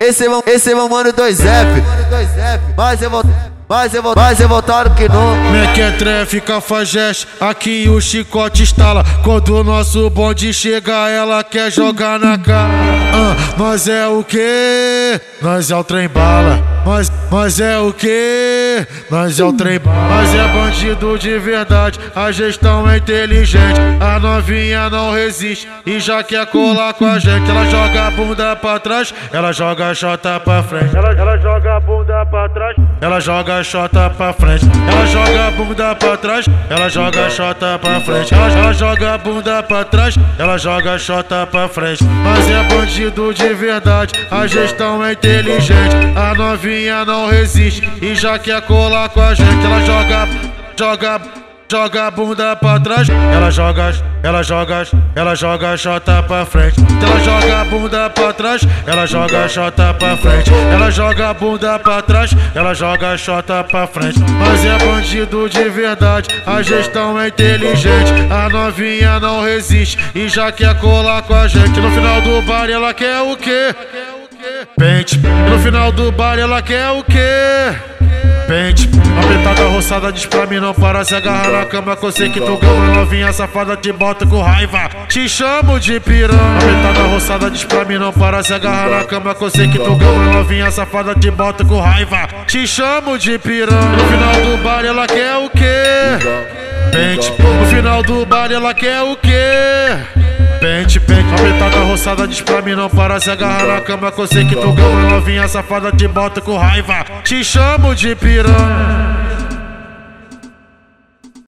Esse é, esse é meu mano 2F. Mas eu vou. Mas eu, vou, mas eu voltaram que não. Mequetrefe, cafajeste, aqui o chicote estala. Quando o nosso bonde chega, ela quer jogar na cara. Ah, nós é o que? Nós é o trem bala. Nós, nós é o que? Nós é o trem. Nós é bandido de verdade, a gestão é inteligente. A novinha não resiste e já quer colar com a gente. Ela joga a bunda pra trás, ela joga a chota pra frente. Ela, ela joga a bunda pra trás, ela joga a chota pra frente. Ela joga a bunda pra trás, ela joga a chota pra frente. Ela, ela joga a bunda pra trás, ela joga a chota pra frente. Mas é bandido de verdade, a gestão é inteligente. A novinha não resiste e já quer colar com a gente. Ela joga, joga, joga a bunda pra trás, ela joga, ela joga, ela joga a chota pra frente. Ela joga a bunda pra trás, ela joga a chota pra frente. Ela joga a bunda pra trás, ela joga a chota pra frente. Mas é bandido de verdade, a gestão é inteligente. A novinha não resiste e já quer colar com a gente. No final do bar ela quer o quê? Pente. No final do bar ela quer o quê? Pente. Apertada roçada diz pra mim não para se agarrar na cama que eu sei que tu gama novinha safada te bota com raiva. Te chamo de piranha. Apertada roçada diz pra mim não para se agarrar na cama que eu sei que tu gama novinha safada te bota com raiva. Te chamo de piranha. No final do bar ela quer o quê? Pente. No final do bar ela quer o quê? Pente, pente, apertada roçada diz pra mim não para se agarrar na cama que eu sei que tu gama novinha safada te bota com raiva. Te chamo de piranha.